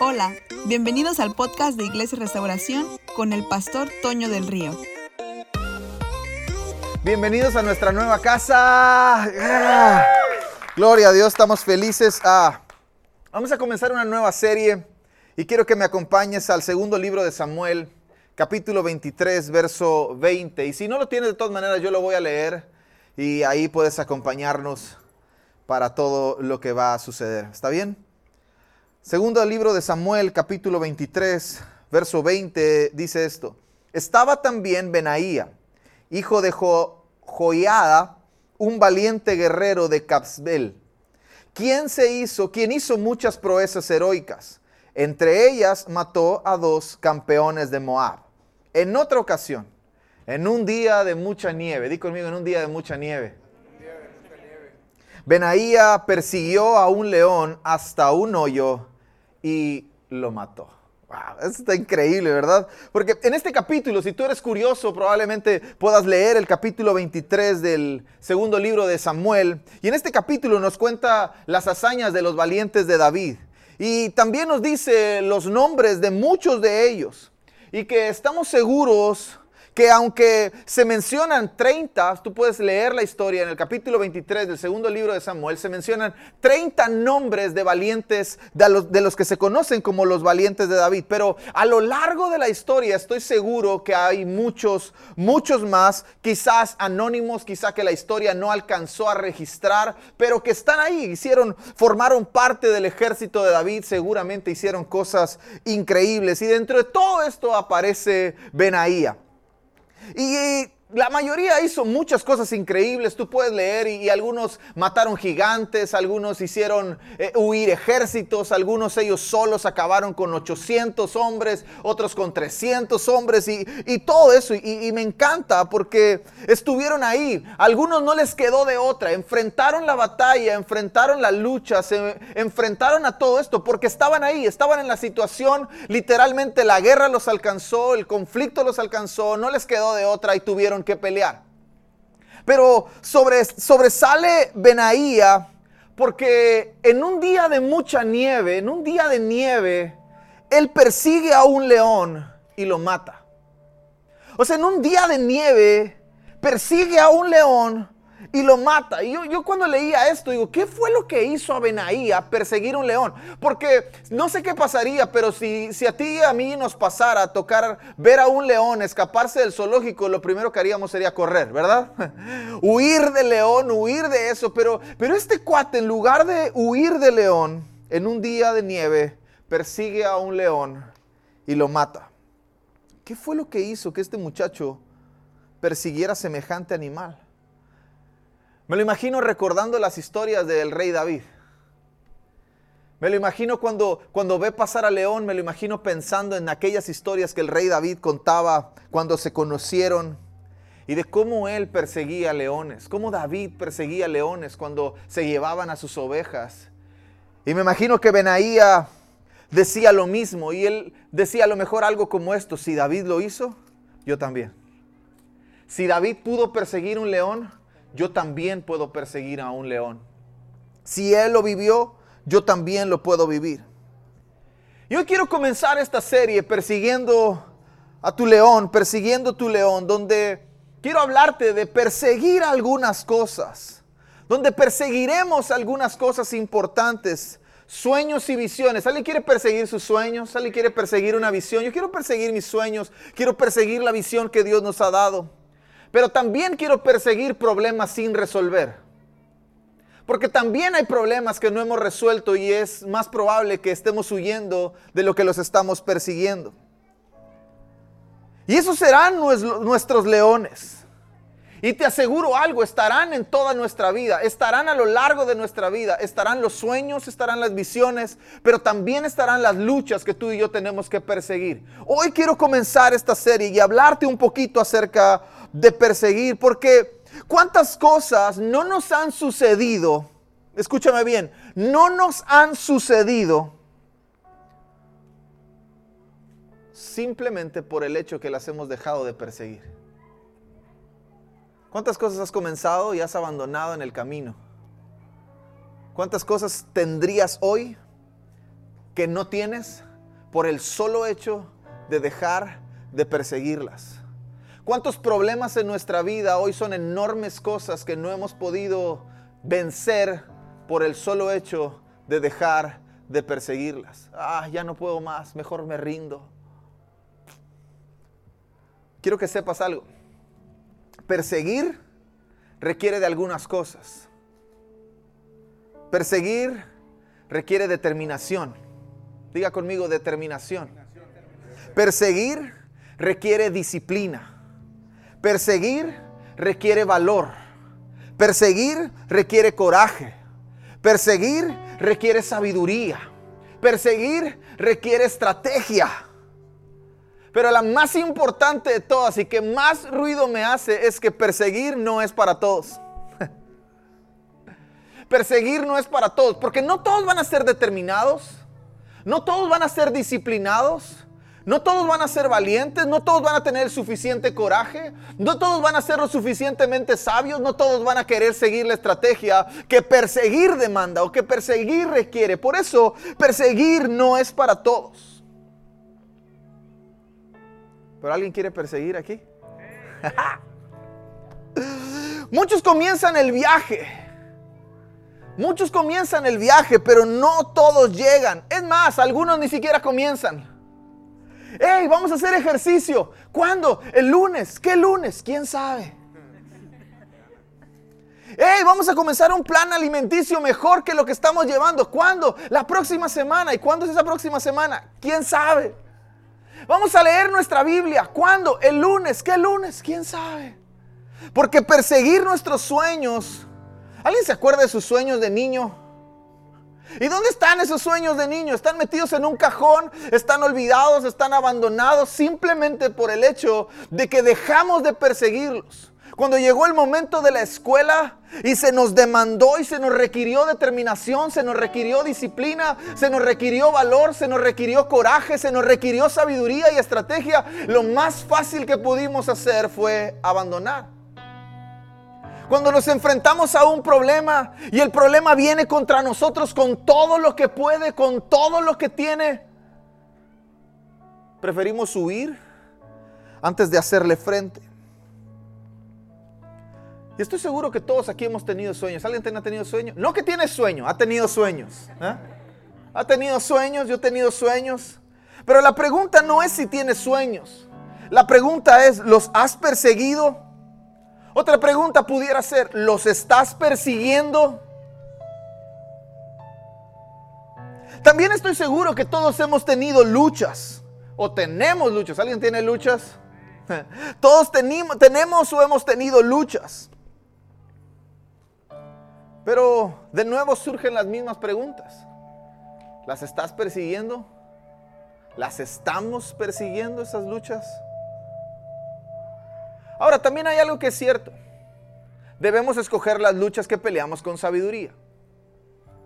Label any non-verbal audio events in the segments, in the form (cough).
Hola, bienvenidos al podcast de Iglesia Restauración con el pastor Toño del Río. Bienvenidos a nuestra nueva casa. Ah, Gloria a Dios, estamos felices. Ah, vamos a comenzar una nueva serie y quiero que me acompañes al segundo libro de Samuel, capítulo 23, verso 20. Y si no lo tienes de todas maneras, yo lo voy a leer y ahí puedes acompañarnos para todo lo que va a suceder. ¿Está bien? Segundo libro de Samuel, capítulo 23, verso 20, dice esto. Estaba también Benaía, hijo de jo Joiada, un valiente guerrero de Capsbel, quien se hizo, quien hizo muchas proezas heroicas. Entre ellas mató a dos campeones de Moab. En otra ocasión, en un día de mucha nieve, di conmigo, en un día de mucha nieve. Benaía persiguió a un león hasta un hoyo y lo mató. Wow, eso está increíble, ¿verdad? Porque en este capítulo, si tú eres curioso, probablemente puedas leer el capítulo 23 del segundo libro de Samuel. Y en este capítulo nos cuenta las hazañas de los valientes de David. Y también nos dice los nombres de muchos de ellos. Y que estamos seguros que aunque se mencionan 30, tú puedes leer la historia en el capítulo 23 del segundo libro de Samuel, se mencionan 30 nombres de valientes, de los, que se conocen como los valientes de David, pero a lo largo de la historia estoy seguro que hay muchos, muchos más, quizás anónimos, quizás que la historia no alcanzó a registrar, pero que están ahí, hicieron, formaron parte del ejército de David, seguramente hicieron cosas increíbles y dentro de todo esto aparece Benaía. Y la mayoría hizo muchas cosas increíbles, tú puedes leer, y, algunos mataron gigantes, algunos hicieron eh, huir ejércitos, algunos ellos solos acabaron con 800 hombres, otros con 300 hombres, y, y todo eso, y, y, me encanta porque estuvieron ahí, algunos no les quedó de otra, enfrentaron la batalla, enfrentaron la lucha, se enfrentaron a todo esto, porque estaban ahí, estaban en la situación, literalmente la guerra los alcanzó, el conflicto los alcanzó, no les quedó de otra y tuvieron que pelear. Pero sobre, sobresale Benaía porque en un día de mucha nieve, en un día de nieve, él persigue a un león y lo mata. O sea, en un día de nieve, persigue a un león y lo mata. Y yo, yo, cuando leía esto, digo, ¿qué fue lo que hizo a Benaía perseguir un león? Porque no sé qué pasaría, pero si, si a ti y a mí nos pasara a tocar, ver a un león escaparse del zoológico, lo primero que haríamos sería correr, ¿verdad? (laughs) huir del león, huir de eso. Pero, pero este cuate, en lugar de huir del león, en un día de nieve, persigue a un león y lo mata. ¿Qué fue lo que hizo que este muchacho persiguiera semejante animal? Me lo imagino recordando las historias del rey David. Me lo imagino cuando, cuando ve pasar a León, me lo imagino pensando en aquellas historias que el rey David contaba cuando se conocieron y de cómo él perseguía leones, cómo David perseguía leones cuando se llevaban a sus ovejas. Y me imagino que Benaía decía lo mismo y él decía a lo mejor algo como esto, si David lo hizo, yo también. Si David pudo perseguir un león, yo también puedo perseguir a un león. Si él lo vivió, yo también lo puedo vivir. Yo quiero comenzar esta serie persiguiendo a tu león, persiguiendo tu león, donde quiero hablarte de perseguir algunas cosas, donde perseguiremos algunas cosas importantes, sueños y visiones. ¿Alguien quiere perseguir sus sueños? ¿Alguien quiere perseguir una visión? Yo quiero perseguir mis sueños, quiero perseguir la visión que Dios nos ha dado. Pero también quiero perseguir problemas sin resolver. Porque también hay problemas que no hemos resuelto y es más probable que estemos huyendo de lo que los estamos persiguiendo. Y esos serán nuestros leones. Y te aseguro algo, estarán en toda nuestra vida, estarán a lo largo de nuestra vida, estarán los sueños, estarán las visiones, pero también estarán las luchas que tú y yo tenemos que perseguir. Hoy quiero comenzar esta serie y hablarte un poquito acerca de perseguir, porque cuántas cosas no nos han sucedido, escúchame bien, no nos han sucedido simplemente por el hecho que las hemos dejado de perseguir. ¿Cuántas cosas has comenzado y has abandonado en el camino? ¿Cuántas cosas tendrías hoy que no tienes por el solo hecho de dejar de perseguirlas. ¿Cuántos problemas en nuestra vida hoy son enormes cosas que no hemos podido vencer por el solo hecho de dejar de perseguirlas? Ah, ya no puedo más, mejor me rindo. Quiero que sepas algo. Perseguir requiere de algunas cosas. Perseguir requiere determinación. Diga conmigo determinación. Perseguir requiere disciplina. Perseguir requiere valor. Perseguir requiere coraje. Perseguir requiere sabiduría. Perseguir requiere estrategia. Pero la más importante de todas y que más ruido me hace es que perseguir no es para todos. (laughs) perseguir no es para todos, porque no todos van a ser determinados, no todos van a ser disciplinados, no todos van a ser valientes, no todos van a tener suficiente coraje, no todos van a ser lo suficientemente sabios, no todos van a querer seguir la estrategia que perseguir demanda o que perseguir requiere. Por eso, perseguir no es para todos. ¿Pero alguien quiere perseguir aquí? (laughs) Muchos comienzan el viaje. Muchos comienzan el viaje, pero no todos llegan. Es más, algunos ni siquiera comienzan. ¡Ey, vamos a hacer ejercicio! ¿Cuándo? ¿El lunes? ¿Qué lunes? ¿Quién sabe? ¡Ey, vamos a comenzar un plan alimenticio mejor que lo que estamos llevando! ¿Cuándo? La próxima semana. ¿Y cuándo es esa próxima semana? ¿Quién sabe? Vamos a leer nuestra Biblia. ¿Cuándo? El lunes. ¿Qué lunes? ¿Quién sabe? Porque perseguir nuestros sueños. ¿Alguien se acuerda de sus sueños de niño? ¿Y dónde están esos sueños de niño? Están metidos en un cajón, están olvidados, están abandonados simplemente por el hecho de que dejamos de perseguirlos. Cuando llegó el momento de la escuela y se nos demandó y se nos requirió determinación, se nos requirió disciplina, se nos requirió valor, se nos requirió coraje, se nos requirió sabiduría y estrategia, lo más fácil que pudimos hacer fue abandonar. Cuando nos enfrentamos a un problema y el problema viene contra nosotros con todo lo que puede, con todo lo que tiene, preferimos huir antes de hacerle frente. Y estoy seguro que todos aquí hemos tenido sueños. ¿Alguien ha tenido sueños? No que tiene sueño, ha tenido sueños. ¿eh? Ha tenido sueños, yo he tenido sueños. Pero la pregunta no es si tienes sueños. La pregunta es, ¿los has perseguido? Otra pregunta pudiera ser, ¿los estás persiguiendo? También estoy seguro que todos hemos tenido luchas o tenemos luchas. ¿Alguien tiene luchas? (laughs) Todos tenemos, tenemos o hemos tenido luchas. Pero de nuevo surgen las mismas preguntas. ¿Las estás persiguiendo? ¿Las estamos persiguiendo esas luchas? Ahora, también hay algo que es cierto. Debemos escoger las luchas que peleamos con sabiduría.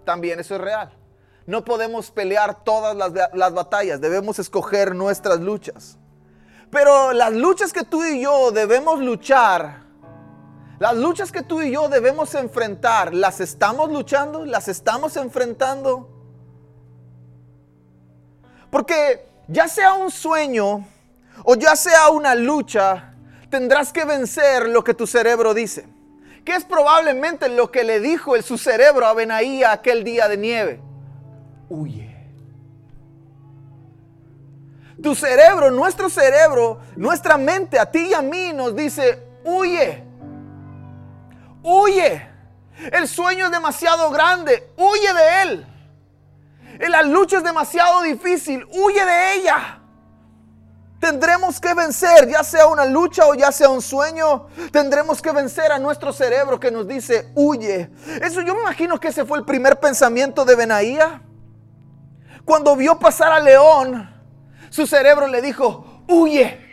También eso es real. No podemos pelear todas las, las, batallas, debemos escoger nuestras luchas. Pero las luchas que tú y yo debemos luchar, las luchas que tú y yo debemos enfrentar, ¿las estamos luchando? ¿Las estamos enfrentando? Porque ya sea un sueño o ya sea una lucha, tendrás que vencer lo que tu cerebro dice. Que es probablemente lo que le dijo el, su cerebro a Benaí aquel día de nieve. Huye. Tu cerebro, nuestro cerebro, nuestra mente, a ti y a mí nos dice, huye. Huye. El sueño es demasiado grande. Huye de él. La lucha es demasiado difícil. Huye de ella. Tendremos que vencer, ya sea una lucha o ya sea un sueño. Tendremos que vencer a nuestro cerebro que nos dice, huye. Eso yo me imagino que ese fue el primer pensamiento de Benaía. Cuando vio pasar al león, su cerebro le dijo, huye.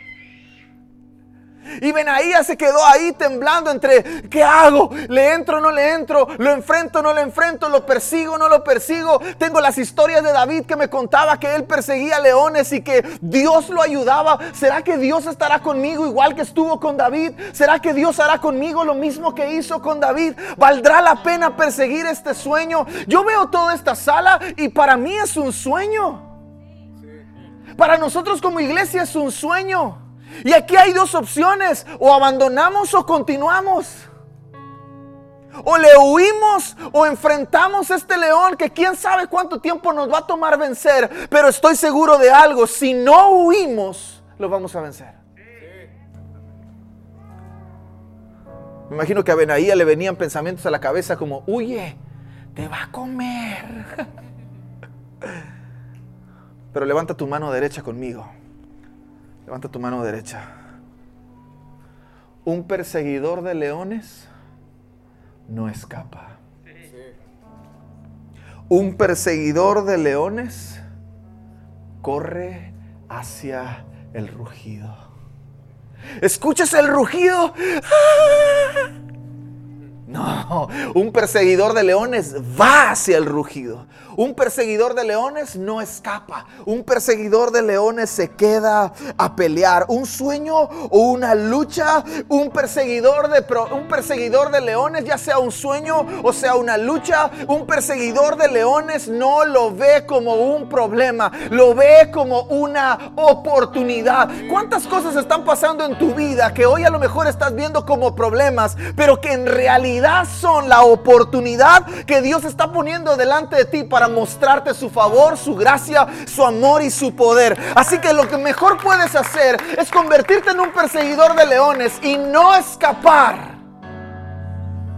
Y Benaías se quedó ahí temblando entre, ¿qué hago? ¿Le entro o no le entro? ¿Lo enfrento o no lo enfrento? ¿Lo persigo o no lo persigo? Tengo las historias de David que me contaba que él perseguía leones y que Dios lo ayudaba. ¿Será que Dios estará conmigo igual que estuvo con David? ¿Será que Dios hará conmigo lo mismo que hizo con David? ¿Valdrá la pena perseguir este sueño? Yo veo toda esta sala y para mí es un sueño. Para nosotros como iglesia es un sueño. Y aquí hay dos opciones, o abandonamos o continuamos. O le huimos o enfrentamos a este león que quién sabe cuánto tiempo nos va a tomar vencer. Pero estoy seguro de algo, si no huimos, lo vamos a vencer. Me imagino que a Benaía le venían pensamientos a la cabeza como, huye, te va a comer. (laughs) Pero levanta tu mano derecha conmigo. Levanta tu mano derecha. Un perseguidor de leones no escapa. Un perseguidor de leones corre hacia el rugido. ¿Escuchas el rugido? ¡Ah! No, un perseguidor de leones va hacia el rugido. Un perseguidor de leones no escapa. Un perseguidor de leones se queda a pelear. Un sueño o una lucha. Un perseguidor de, un perseguidor de leones, ya sea un sueño o sea una lucha. Un perseguidor de leones no lo ve como un problema. Lo ve como una oportunidad. ¿Cuántas cosas están pasando en tu vida que hoy a lo mejor estás viendo como problemas, pero que en realidad son la oportunidad que Dios está poniendo delante de ti para mostrarte su favor, su gracia, su amor y su poder. Así que lo que mejor puedes hacer es convertirte en un perseguidor de leones y no escapar.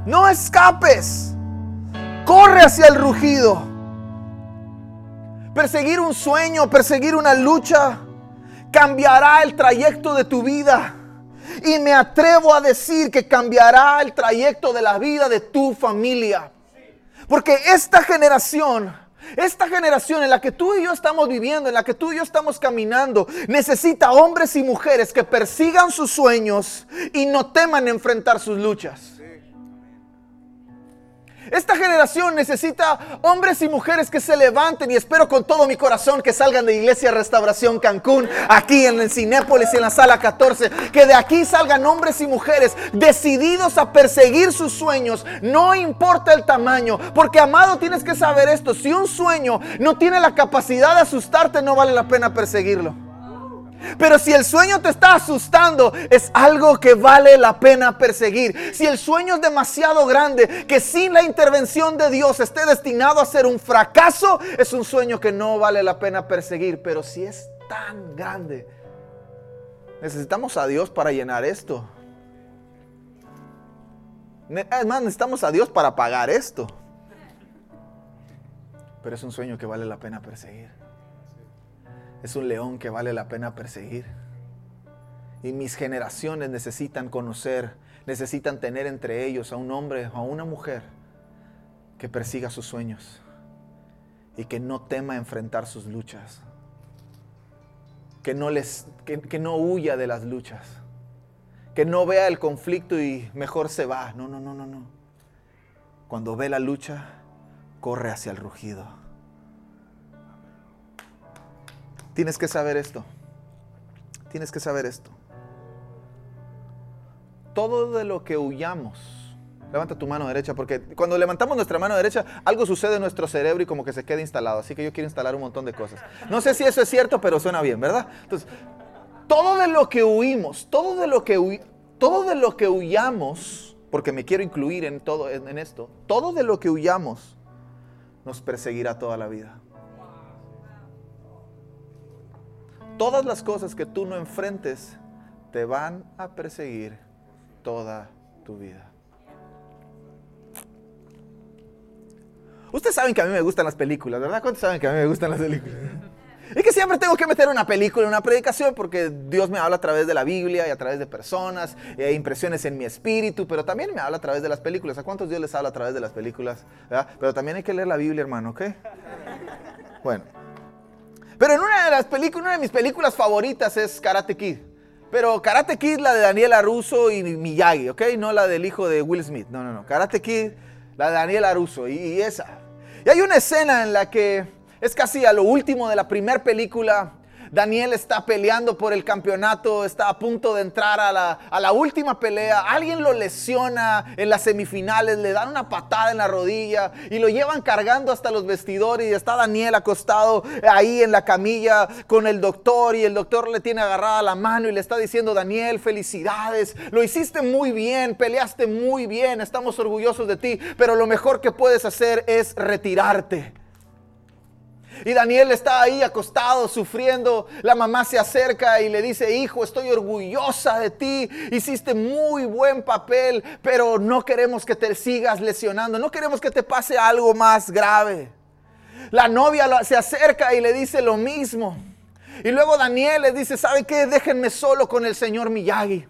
No escapes. Corre hacia el rugido. Perseguir un sueño, perseguir una lucha, cambiará el trayecto de tu vida. Y me atrevo a decir que cambiará el trayecto de la vida de tu familia. Porque esta generación, esta generación en la que tú y yo estamos viviendo, en la que tú y yo estamos caminando, necesita hombres y mujeres que persigan sus sueños y no teman enfrentar sus luchas. Esta generación necesita hombres y mujeres que se levanten y espero con todo mi corazón que salgan de Iglesia Restauración Cancún, aquí en el Cinépolis y en la sala 14, que de aquí salgan hombres y mujeres decididos a perseguir sus sueños, no importa el tamaño, porque amado tienes que saber esto, si un sueño no tiene la capacidad de asustarte, no vale la pena perseguirlo. Pero si el sueño te está asustando, es algo que vale la pena perseguir. Si el sueño es demasiado grande, que sin la intervención de Dios esté destinado a ser un fracaso, es un sueño que no vale la pena perseguir. Pero si es tan grande, necesitamos a Dios para llenar esto. Además, necesitamos a Dios para pagar esto. Pero es un sueño que vale la pena perseguir es un león que vale la pena perseguir. Y mis generaciones necesitan conocer, necesitan tener entre ellos a un hombre o a una mujer que persiga sus sueños y que no tema enfrentar sus luchas. Que no, les, que, no huya de las luchas. Que no vea el conflicto y mejor se va. No, no, no, no, no. Cuando ve la lucha, corre hacia el rugido Tienes que saber esto. Tienes que saber esto. Todo de lo que huyamos, levanta tu mano derecha, porque cuando levantamos nuestra mano derecha, algo sucede en nuestro cerebro y como que se queda instalado. Así que yo quiero instalar un montón de cosas. No sé si eso es cierto, pero suena bien, ¿verdad? Entonces, todo de lo que huimos, todo de lo que, todo de lo que huyamos, porque me quiero incluir en todo en esto, todo de lo que huyamos nos perseguirá toda la vida. Todas las cosas que tú no enfrentes te van a perseguir toda tu vida. Ustedes saben que a mí me gustan las películas, ¿verdad? ¿Cuántos saben que a mí me gustan las películas? Y que siempre tengo que meter una película una predicación porque Dios me habla a través de la Biblia y a través de personas, hay impresiones en mi espíritu, pero también me habla a través de las películas. ¿A cuántos Dios les habla a través de las películas? Pero también hay que leer la Biblia, hermano, ¿ok? Bueno, pero en una de las películas, una de mis películas favoritas es Karate Kid. Pero Karate Kid, la de Daniela Russo y Miyagi, ¿ok? No la del hijo de Will Smith. No, no, no. Karate Kid, la de Daniela Russo y, esa. Y hay una escena en la que es casi a lo último de la primera película Daniel está peleando por el campeonato, está a punto de entrar a la, a la, última pelea. Alguien lo lesiona en las semifinales, le dan una patada en la rodilla y lo llevan cargando hasta los vestidores. Y está Daniel acostado ahí en la camilla con el doctor y el doctor le tiene agarrada la mano y le está diciendo, Daniel, felicidades, lo hiciste muy bien, peleaste muy bien, estamos orgullosos de ti, pero lo mejor que puedes hacer es retirarte. Y Daniel está ahí acostado, sufriendo. La mamá se acerca y le dice, hijo, estoy orgullosa de ti. Hiciste muy buen papel, pero no queremos que te sigas lesionando. No queremos que te pase algo más grave. La novia se acerca y le dice lo mismo. Y luego Daniel le dice, ¿saben qué? Déjenme solo con el señor Miyagi.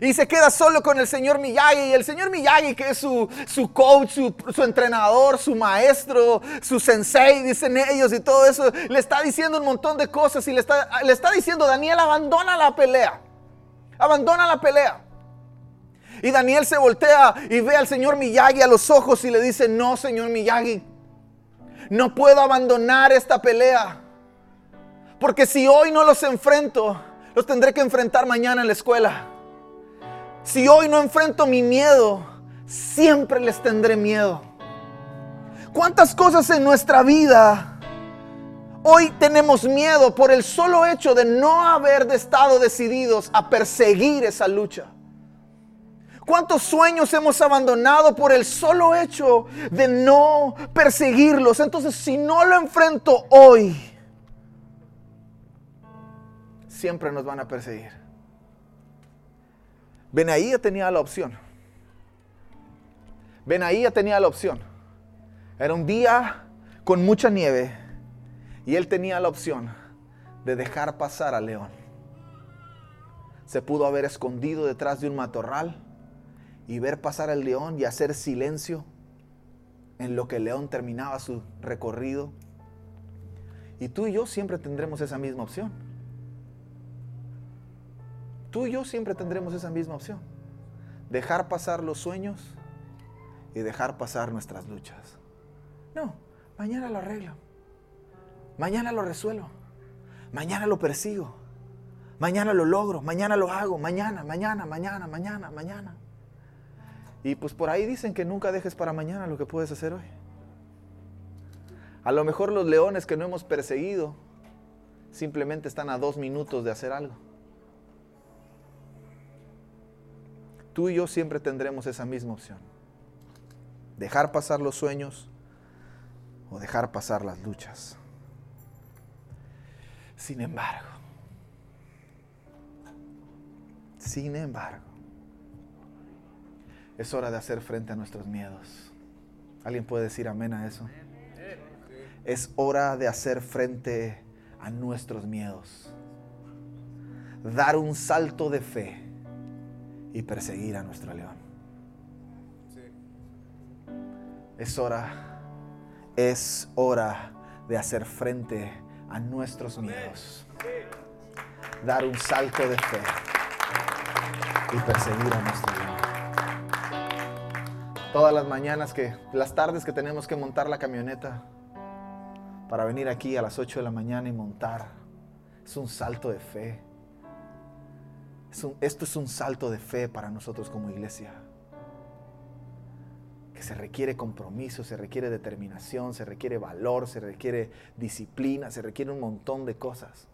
Y se queda solo con el señor Miyagi. Y el señor Miyagi, que es su, coach, su, entrenador, su maestro, su sensei, dicen ellos y todo eso, le está diciendo un montón de cosas. Y le está, le está diciendo, Daniel, abandona la pelea. Abandona la pelea. Y Daniel se voltea y ve al señor Miyagi a los ojos y le dice, no, señor Miyagi, no puedo abandonar esta pelea. Porque si hoy no los enfrento, los tendré que enfrentar mañana en la escuela. Si hoy no enfrento mi miedo, siempre les tendré miedo. ¿Cuántas cosas en nuestra vida hoy tenemos miedo por el solo hecho de no haber estado decididos a perseguir esa lucha? ¿Cuántos sueños hemos abandonado por el solo hecho de no perseguirlos? Entonces, si no lo enfrento hoy, siempre nos van a perseguir. Benaía tenía la opción. Benaía tenía la opción. Era un día con mucha nieve y él tenía la opción de dejar pasar al león. Se pudo haber escondido detrás de un matorral y ver pasar al león y hacer silencio en lo que el león terminaba su recorrido. Y tú y yo siempre tendremos esa misma opción. Tú y yo siempre tendremos esa misma opción. Dejar pasar los sueños y dejar pasar nuestras luchas. No, mañana lo arreglo. Mañana lo resuelvo. Mañana lo persigo. Mañana lo logro. Mañana lo hago. Mañana, mañana, mañana, mañana, mañana. Y pues por ahí dicen que nunca dejes para mañana lo que puedes hacer hoy. A lo mejor los leones que no hemos perseguido simplemente están a dos minutos de hacer algo. Tú y yo siempre tendremos esa misma opción. Dejar pasar los sueños o dejar pasar las luchas. Sin embargo, sin embargo, es hora de hacer frente a nuestros miedos. ¿Alguien puede decir amén a eso? Es hora de hacer frente a nuestros miedos. Dar un salto de fe y perseguir a nuestro león. Es hora, es hora de hacer frente a nuestros miedos. Dar un salto de fe y perseguir a nuestro león. Todas las mañanas que, las tardes que tenemos que montar la camioneta para venir aquí a las 8 de la mañana y montar, es un salto de fe esto es un salto de fe para nosotros como iglesia. Que se requiere compromiso, se requiere determinación, se requiere valor, se requiere disciplina, se requiere un montón de cosas.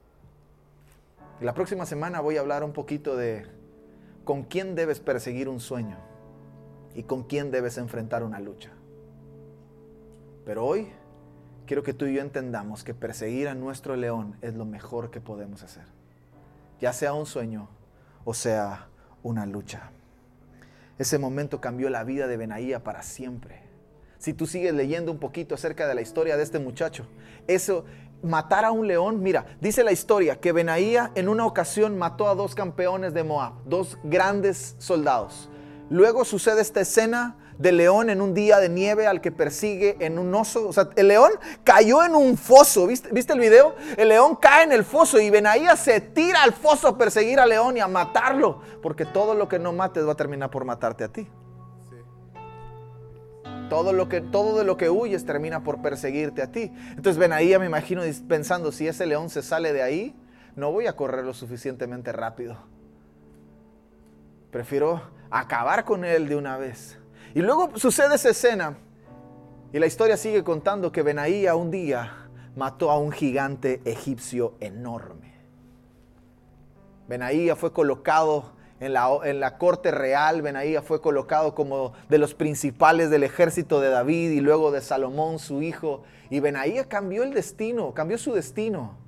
Y la próxima semana voy a hablar un poquito de con quién debes perseguir un sueño y con quién debes enfrentar una lucha. Pero hoy quiero que tú y yo entendamos que perseguir a nuestro león es lo mejor que podemos hacer. Ya sea un sueño o sea, una lucha. Ese momento cambió la vida de Benaía para siempre. Si tú sigues leyendo un poquito acerca de la historia de este muchacho, eso, matar a un león, mira, dice la historia que Benaía en una ocasión mató a dos campeones de Moab, dos grandes soldados. Luego sucede esta escena de león en un día de nieve al que persigue en un oso. O sea, el león cayó en un foso. ¿Viste, ¿Viste el video? El león cae en el foso y Benaía se tira al foso a perseguir al león y a matarlo. Porque todo lo que no mates va a terminar por matarte a ti. Todo, lo que, todo de lo que huyes termina por perseguirte a ti. Entonces Benaía me imagino pensando, si ese león se sale de ahí, no voy a correr lo suficientemente rápido. Prefiero acabar con él de una vez. Y luego sucede esa escena. Y la historia sigue contando que Benaía un día mató a un gigante egipcio enorme. Benaía fue colocado en la, en la, corte real, Benaía fue colocado como de los principales del ejército de David y luego de Salomón, su hijo. Y Benaía cambió el destino, cambió su destino.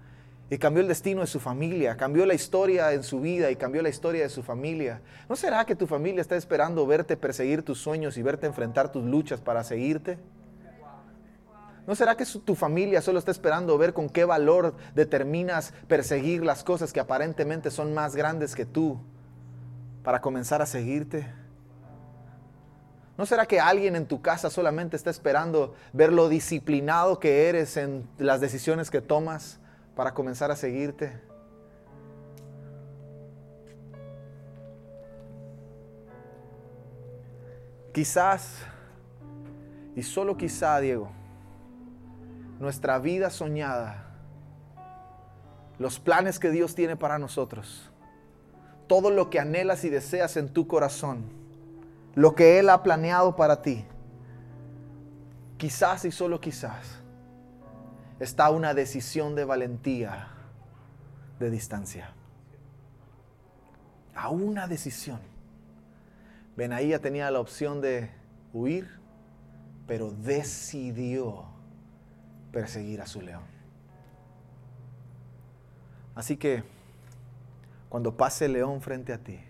Y cambió el destino de su familia, cambió la historia en su vida y cambió la historia de su familia. ¿No será que tu familia está esperando verte perseguir tus sueños y verte enfrentar tus luchas para seguirte? ¿No será que tu familia solo está esperando ver con qué valor determinas perseguir las cosas que aparentemente son más grandes que tú para comenzar a seguirte? ¿No será que alguien en tu casa solamente está esperando ver lo disciplinado que eres en las decisiones que tomas para comenzar a seguirte? Quizás, y solo quizá, Diego, nuestra vida soñada, los planes que Dios tiene para nosotros, todo lo que anhelas y deseas en tu corazón, lo que Él ha planeado para ti, quizás y solo quizás, está una decisión de valentía de distancia. A una decisión. Benaía tenía la opción de huir, pero decidió perseguir a su león. Así que cuando pase el león frente a ti,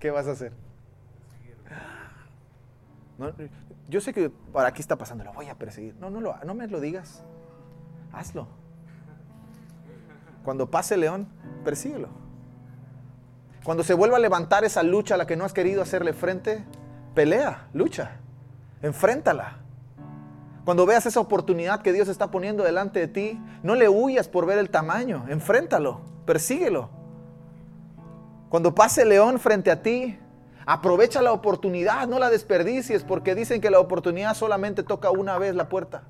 ¿qué vas a hacer? Yo sé que para aquí está pasando, lo voy a perseguir. No, no, lo, no me lo digas. Hazlo. Cuando pase león, persíguelo. Cuando se vuelva a levantar esa lucha a la que no has querido hacerle frente, pelea, lucha, enfréntala. Cuando veas esa oportunidad que Dios está poniendo delante de ti, no le huyas por ver el tamaño, enfréntalo, persíguelo. Cuando pase león frente a ti, Aprovecha la oportunidad, no la desperdicies, porque dicen que la oportunidad solamente toca una vez la puerta.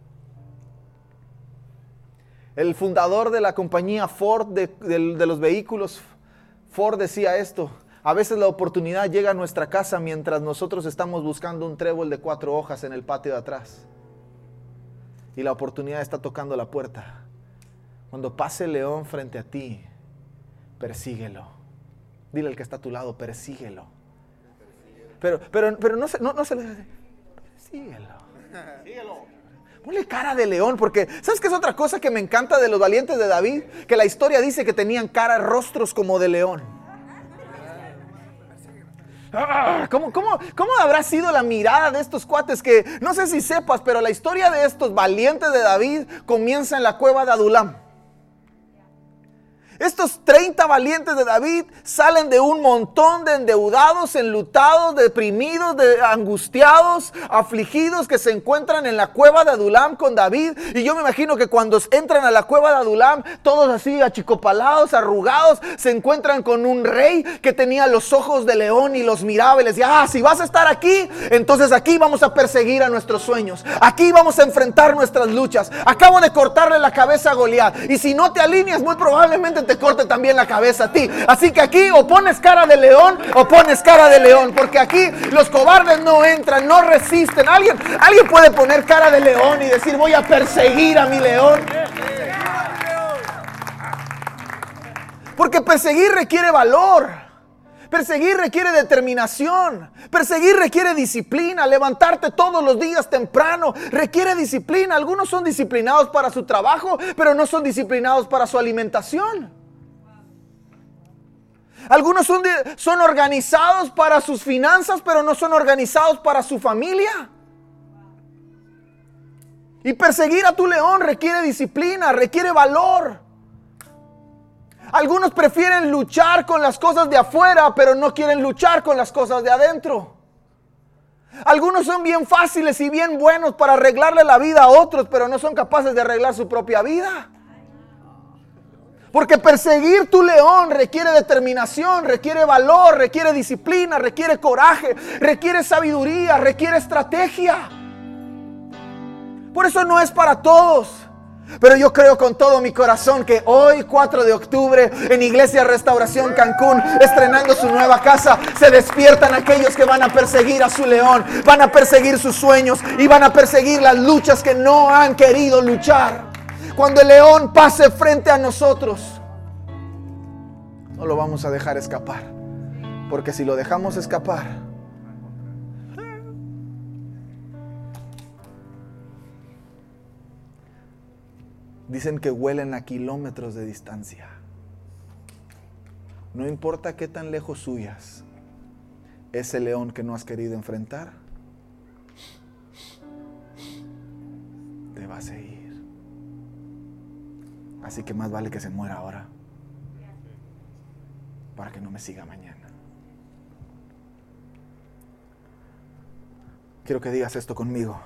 El fundador de la compañía Ford de, los vehículos, Ford decía esto, a veces la oportunidad llega a nuestra casa mientras nosotros estamos buscando un trébol de cuatro hojas en el patio de atrás. Y la oportunidad está tocando la puerta. Cuando pase el león frente a ti, persíguelo. Dile al que está a tu lado, persíguelo. Pero, pero, pero no, se, no, no se le síguelo. Síguelo. Ponle cara de león, porque ¿sabes qué es otra cosa que me encanta de los valientes de David? Que la historia dice que tenían cara, rostros como de león. Ah, ¿Cómo, cómo, cómo habrá sido la mirada de estos cuates que no sé si sepas, pero la historia de estos valientes de David comienza en la cueva de Adulam? Estos 30 valientes de David salen de un montón de endeudados, enlutados, deprimidos, de angustiados, afligidos que se encuentran en la cueva de Adulam con David. Y yo me imagino que cuando entran a la cueva de Adulam, todos así achicopalados, arrugados, se encuentran con un rey que tenía los ojos de león y los miraba y les decía, ah, si vas a estar aquí, entonces aquí vamos a perseguir a nuestros sueños. Aquí vamos a enfrentar nuestras luchas. Acabo de cortarle la cabeza a Goliat. Y si no te alineas, muy probablemente te corte también la cabeza a ti. Así que aquí o pones cara de león o pones cara de león. Porque aquí los cobardes no entran, no resisten. Alguien, alguien puede poner cara de león y decir voy a perseguir a mi león. Porque perseguir requiere valor. Perseguir requiere determinación. Perseguir requiere disciplina. Levantarte todos los días temprano requiere disciplina. Algunos son disciplinados para su trabajo, pero no son disciplinados para su alimentación. Algunos son, organizados para sus finanzas, pero no son organizados para su familia. Y perseguir a tu león requiere disciplina, requiere valor. Algunos prefieren luchar con las cosas de afuera, pero no quieren luchar con las cosas de adentro. Algunos son bien fáciles y bien buenos para arreglarle la vida a otros, pero no son capaces de arreglar su propia vida. Porque perseguir tu león requiere determinación, requiere valor, requiere disciplina, requiere coraje, requiere sabiduría, requiere estrategia. Por eso no es para todos. Pero yo creo con todo mi corazón que hoy, 4 de octubre, en Iglesia Restauración Cancún, estrenando su nueva casa, se despiertan aquellos que van a perseguir a su león, van a perseguir sus sueños y van a perseguir las luchas que no han querido luchar. Cuando el león pase frente a nosotros, no lo vamos a dejar escapar. Porque si lo dejamos escapar, dicen que huelen a kilómetros de distancia. No importa qué tan lejos suyas, ese león que no has querido enfrentar, te va a seguir. Así que más vale que se muera ahora, para que no me siga mañana. Quiero que digas esto conmigo.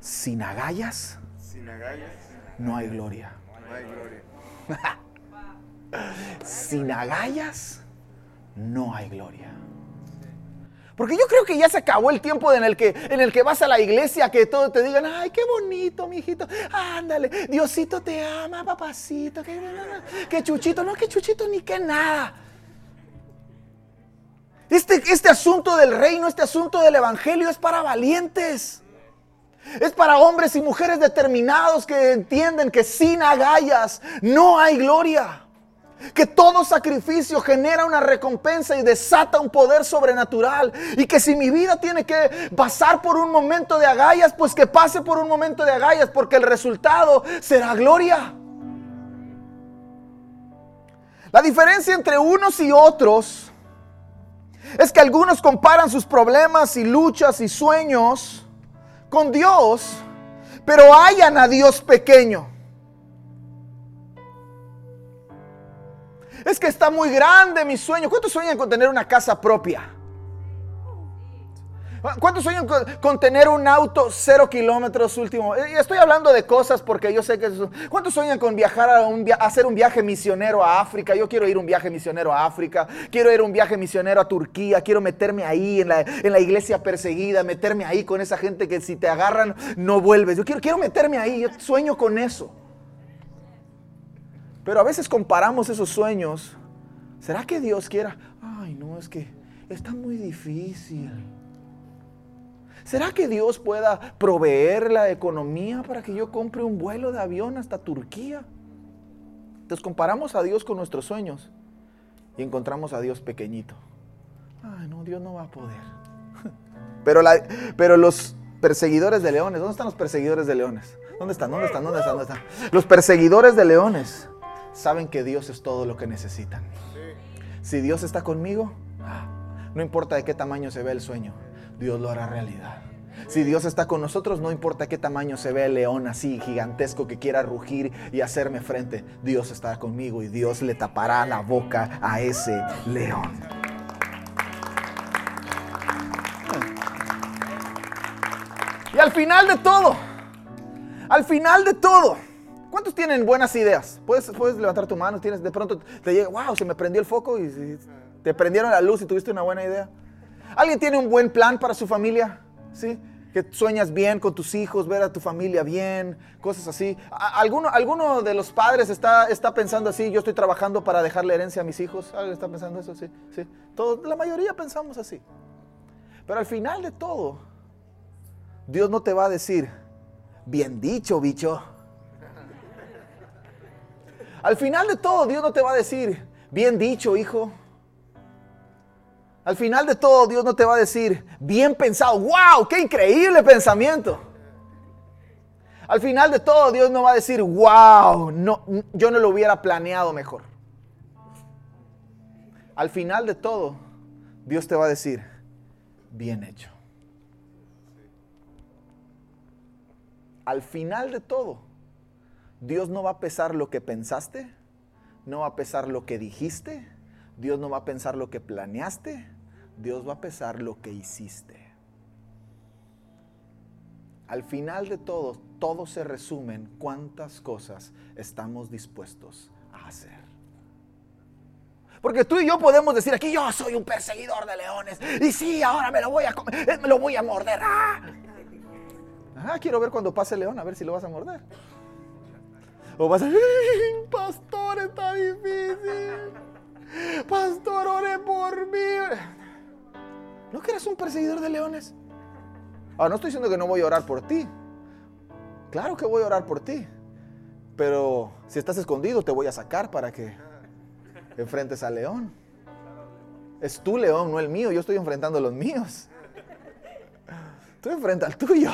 Sin agallas, Sin agallas no hay gloria. no hay gloria. (laughs) Sin agallas no hay gloria. Porque yo creo que ya se acabó el tiempo en el que, en el que vas a la iglesia, que todos te digan, ay, qué bonito, mijito, ándale, Diosito te ama, papacito, que, chuchito, no, que chuchito ni que nada. Este, este asunto del reino, este asunto del evangelio es para valientes. Es para hombres y mujeres determinados que entienden que sin agallas no hay gloria. Que todo sacrificio genera una recompensa y desata un poder sobrenatural. Y que si mi vida tiene que pasar por un momento de agallas, pues que pase por un momento de agallas, porque el resultado será gloria. La diferencia entre unos y otros es que algunos comparan sus problemas y luchas y sueños con Dios, pero hallan a Dios pequeño. Es que está muy grande mi sueño. ¿Cuántos sueñan con tener una casa propia? ¿Cuántos sueñan con, tener un auto cero kilómetros último? Y estoy hablando de cosas porque yo sé que... ¿Cuántos sueñan con viajar a, un hacer un viaje misionero a África? Yo quiero ir un viaje misionero a África. Quiero ir un viaje misionero a Turquía. Quiero meterme ahí en la, en la iglesia perseguida. Meterme ahí con esa gente que si te agarran no vuelves. Yo quiero, quiero meterme ahí. Yo sueño con eso. Pero a veces comparamos esos sueños. ¿Será que Dios quiera? Ay, no, es que está muy difícil. ¿Será que Dios pueda proveer la economía para que yo compre un vuelo de avión hasta Turquía? Entonces comparamos a Dios con nuestros sueños y encontramos a Dios pequeñito. Ay, no, Dios no va a poder. (laughs) Pero, la- pero los perseguidores de leones, ¿dónde están los perseguidores de leones? ¿Dónde están? ¿Dónde están? ¿Dónde están? ¿Dónde están? Los perseguidores de leones saben que Dios es todo lo que necesitan. Si Dios está conmigo, ah, no importa de qué tamaño se ve el sueño, Dios lo hará realidad. Si Dios está con nosotros, no importa qué tamaño se ve el león así gigantesco que quiera rugir y hacerme frente, Dios estará conmigo y Dios le tapará la boca a ese león. Y al final de todo, al final de todo, ¿cuántos tienen buenas ideas? Puedes, puedes levantar tu mano, tienes de pronto te llega, wow, se me prendió el foco y, y te prendieron la luz y tuviste una buena idea. ¿Alguien tiene un buen plan para su familia? ¿Sí? Que sueñas bien con tus hijos, ver a tu familia bien, cosas así. ¿A- ¿Alguno, alguno de los padres está, está pensando así, yo estoy trabajando para dejarle herencia a mis hijos? ¿Alguien está pensando eso? Sí, sí. Todos, la mayoría pensamos así. Pero al final de todo, Dios no te va a decir, bien dicho, bicho. Al final de todo, Dios no te va a decir, bien dicho, hijo. Al final de todo, Dios no te va a decir, bien pensado, wow, qué increíble pensamiento. Al final de todo, Dios no va a decir, wow, no, yo no lo hubiera planeado mejor. Al final de todo, Dios te va a decir, bien hecho. Al final de todo, Dios no va a pesar lo que pensaste, no va a pesar lo que dijiste, Dios no va a pensar lo que planeaste, Dios va a pesar lo que hiciste. Al final de todo, todo se resume en cuántas cosas estamos dispuestos a hacer. Porque tú y yo podemos decir aquí, yo soy un perseguidor de leones. Y sí, ahora me lo voy a comer, eh, me lo voy a morder. Ah, ah quiero ver cuando pase el león, a ver si lo vas a morder. O vas a pastor, está difícil. Pastor, ore por mí. ¿No que eres un perseguidor de leones? Ahora, no estoy diciendo que no voy a orar por ti. Claro que voy a orar por ti. Pero si estás escondido, te voy a sacar para que enfrentes al león. Es tu león, no el mío. Yo estoy enfrentando a los míos. Tú enfrenta al tuyo.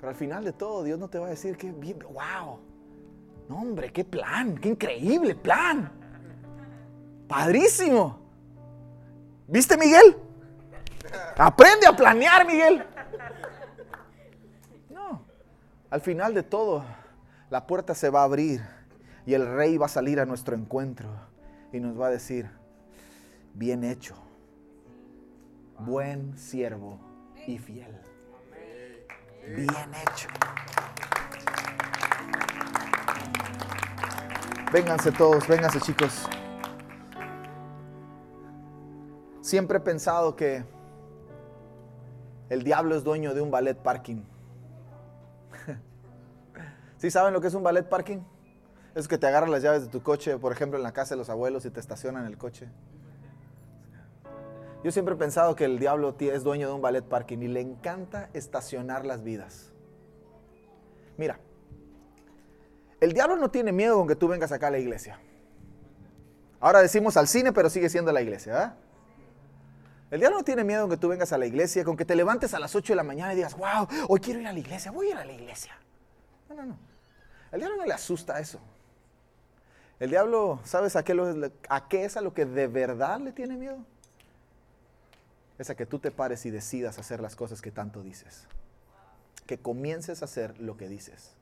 Pero al final de todo, Dios no te va a decir que, wow, no hombre, qué plan, qué increíble plan. Padrísimo. ¿Viste, Miguel? Aprende a planear, Miguel. No, al final de todo, la puerta se va a abrir y el rey va a salir a nuestro encuentro y nos va a decir, bien hecho, buen siervo y fiel. Bien hecho. Vénganse todos, vénganse chicos. Siempre he pensado que el diablo es dueño de un ballet parking. (laughs) ¿Sí saben lo que es un ballet parking? Es que te agarran las llaves de tu coche, por ejemplo, en la casa de los abuelos y te estacionan el coche. Yo siempre he pensado que el diablo es dueño de un ballet parking y le encanta estacionar las vidas. Mira, el diablo no tiene miedo con que tú vengas acá a la iglesia. Ahora decimos al cine, pero sigue siendo la iglesia, ¿verdad? El diablo no tiene miedo con que tú vengas a la iglesia, con que te levantes a las 8 de la mañana y digas, wow, hoy quiero ir a la iglesia, voy a ir a la iglesia. No, no, no. El diablo no le asusta eso. El diablo, ¿sabes a qué, a qué es a lo que de verdad le tiene miedo? Es a que tú te pares y decidas hacer las cosas que tanto dices. Que comiences a hacer lo que dices.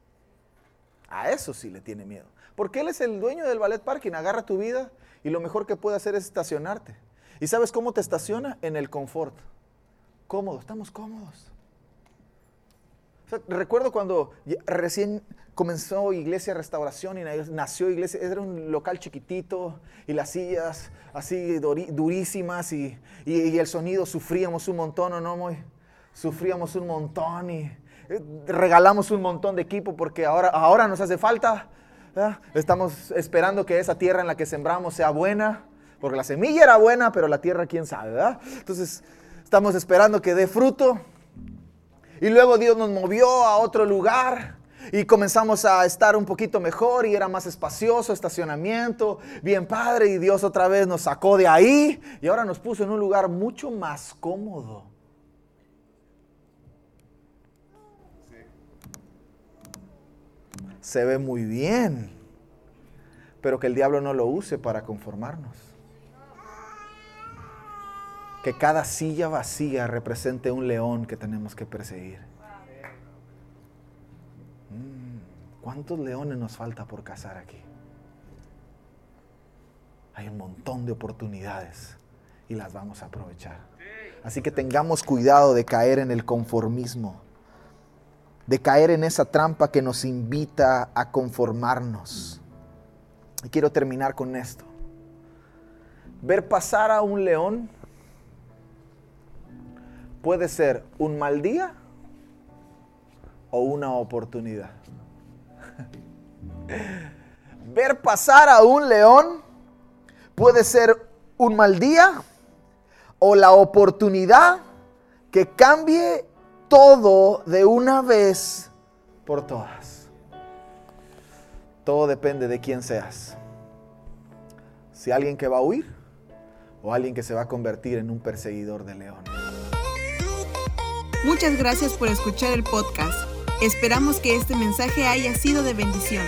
A eso sí le tiene miedo. Porque él es el dueño del ballet parking, agarra tu vida y lo mejor que puede hacer es estacionarte. ¿Y sabes cómo te estaciona? En el confort. Cómodo, estamos cómodos recuerdo cuando recién comenzó Iglesia Restauración y nació Iglesia, era un local chiquitito y las sillas así durísimas y, el sonido sufríamos un montón, ¿o no? Muy, sufríamos un montón y eh, regalamos un montón de equipo porque ahora, ahora nos hace falta. Estamos esperando que esa tierra en la que sembramos sea buena, porque la semilla era buena, pero la tierra quién sabe, ¿verdad? Entonces estamos esperando que dé fruto y luego Dios nos movió a otro lugar y comenzamos a estar un poquito mejor y era más espacioso, estacionamiento, bien padre. Y Dios otra vez nos sacó de ahí y ahora nos puso en un lugar mucho más cómodo. Se ve muy bien, pero que el diablo no lo use para conformarnos que cada silla vacía represente un león que tenemos que perseguir. Mm, ¿Cuántos leones nos falta por cazar aquí? Hay un montón de oportunidades y las vamos a aprovechar. Así que tengamos cuidado de caer en el conformismo, de caer en esa trampa que nos invita a conformarnos. Y quiero terminar con esto. Ver pasar a un león puede ser un mal día o una oportunidad. (laughs) Ver pasar a un león puede ser un mal día o la oportunidad que cambie todo de una vez por todas. Todo depende de quién seas. Si alguien que va a huir o alguien que se va a convertir en un perseguidor de leones. Muchas gracias por escuchar el podcast. Esperamos que este mensaje haya sido de bendición.